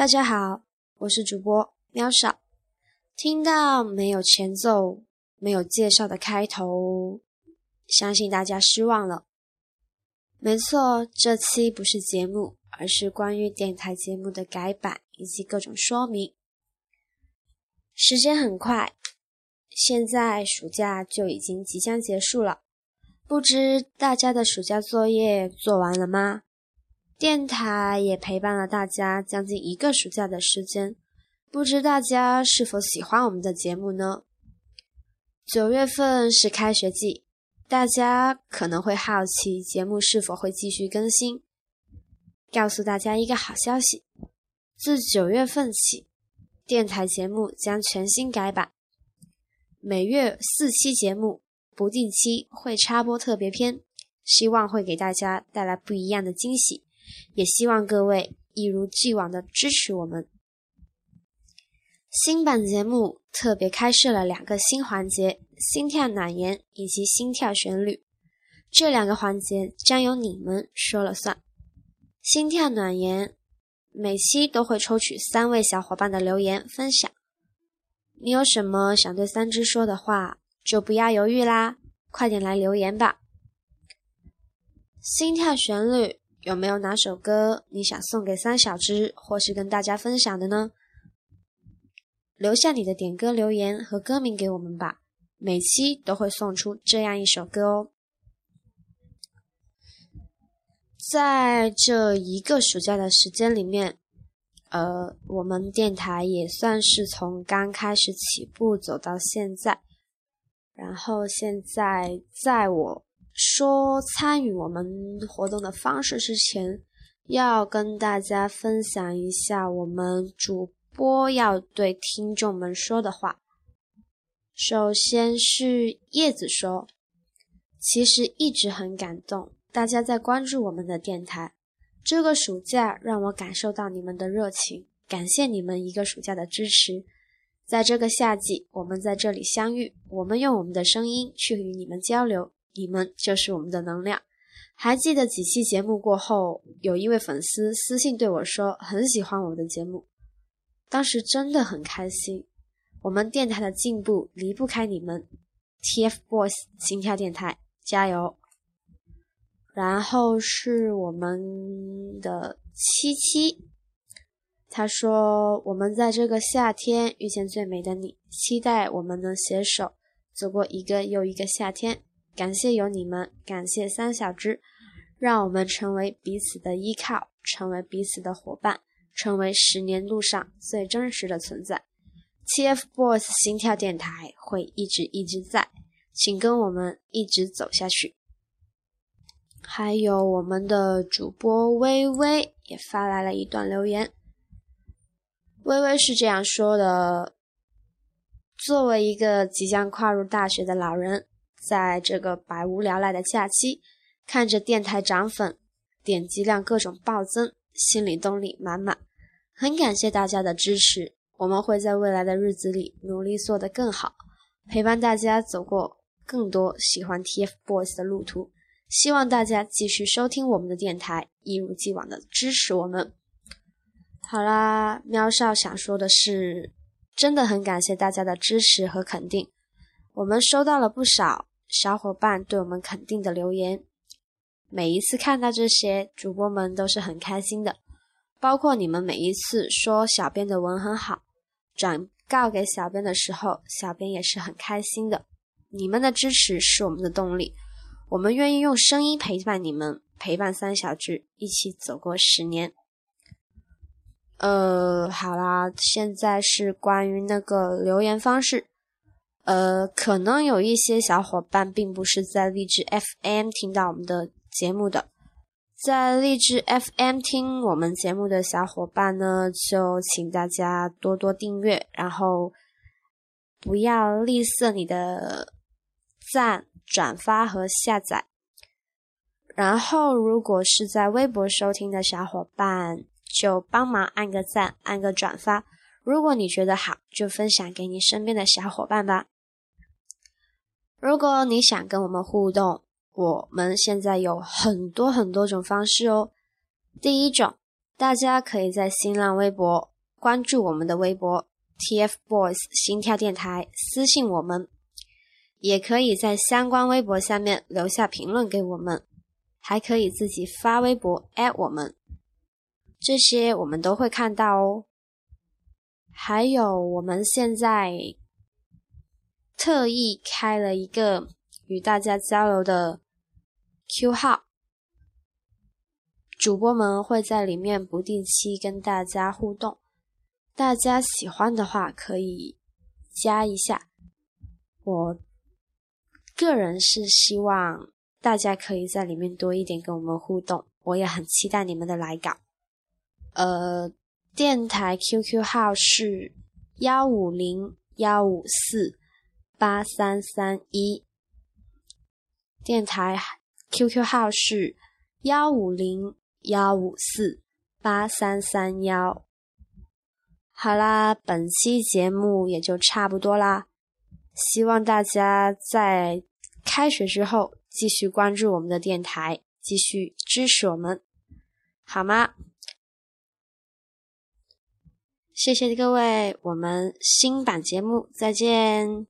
大家好，我是主播喵少。听到没有前奏、没有介绍的开头，相信大家失望了。没错，这期不是节目，而是关于电台节目的改版以及各种说明。时间很快，现在暑假就已经即将结束了，不知大家的暑假作业做完了吗？电台也陪伴了大家将近一个暑假的时间，不知大家是否喜欢我们的节目呢？九月份是开学季，大家可能会好奇节目是否会继续更新。告诉大家一个好消息，自九月份起，电台节目将全新改版，每月四期节目，不定期会插播特别篇，希望会给大家带来不一样的惊喜。也希望各位一如既往的支持我们。新版节目特别开设了两个新环节：心跳暖言以及心跳旋律。这两个环节将由你们说了算。心跳暖言，每期都会抽取三位小伙伴的留言分享。你有什么想对三只说的话，就不要犹豫啦，快点来留言吧。心跳旋律。有没有哪首歌你想送给三小只，或是跟大家分享的呢？留下你的点歌留言和歌名给我们吧，每期都会送出这样一首歌哦。在这一个暑假的时间里面，呃，我们电台也算是从刚开始起步走到现在，然后现在在我。说参与我们活动的方式之前，要跟大家分享一下我们主播要对听众们说的话。首先是叶子说：“其实一直很感动，大家在关注我们的电台。这个暑假让我感受到你们的热情，感谢你们一个暑假的支持。在这个夏季，我们在这里相遇，我们用我们的声音去与你们交流。”你们就是我们的能量。还记得几期节目过后，有一位粉丝私信对我说很喜欢我们的节目，当时真的很开心。我们电台的进步离不开你们，TFBOYS 心跳电台加油！然后是我们的七七，他说我们在这个夏天遇见最美的你，期待我们能携手走过一个又一个夏天。感谢有你们，感谢三小只，让我们成为彼此的依靠，成为彼此的伙伴，成为十年路上最真实的存在。TFBOYS 心跳电台会一直一直在，请跟我们一直走下去。还有我们的主播微微也发来了一段留言，微微是这样说的：作为一个即将跨入大学的老人。在这个百无聊赖的假期，看着电台涨粉，点击量各种暴增，心里动力满满。很感谢大家的支持，我们会在未来的日子里努力做得更好，陪伴大家走过更多喜欢 TFBOYS 的路途。希望大家继续收听我们的电台，一如既往的支持我们。好啦，喵少想说的是，真的很感谢大家的支持和肯定，我们收到了不少。小伙伴对我们肯定的留言，每一次看到这些，主播们都是很开心的。包括你们每一次说小编的文很好，转告给小编的时候，小编也是很开心的。你们的支持是我们的动力，我们愿意用声音陪伴你们，陪伴三小只一起走过十年。呃，好啦，现在是关于那个留言方式。呃，可能有一些小伙伴并不是在荔枝 FM 听到我们的节目的，在荔枝 FM 听我们节目的小伙伴呢，就请大家多多订阅，然后不要吝啬你的赞、转发和下载。然后，如果是在微博收听的小伙伴，就帮忙按个赞、按个转发。如果你觉得好，就分享给你身边的小伙伴吧。如果你想跟我们互动，我们现在有很多很多种方式哦。第一种，大家可以在新浪微博关注我们的微博 TFBOYS 心跳电台，私信我们，也可以在相关微博下面留下评论给我们，还可以自己发微博我们，这些我们都会看到哦。还有，我们现在特意开了一个与大家交流的 Q 号，主播们会在里面不定期跟大家互动，大家喜欢的话可以加一下。我个人是希望大家可以在里面多一点跟我们互动，我也很期待你们的来稿。呃。电台 QQ 号是幺五零幺五四八三三一。电台 QQ 号是幺五零幺五四八三三幺。好啦，本期节目也就差不多啦。希望大家在开学之后继续关注我们的电台，继续支持我们，好吗？谢谢各位，我们新版节目再见。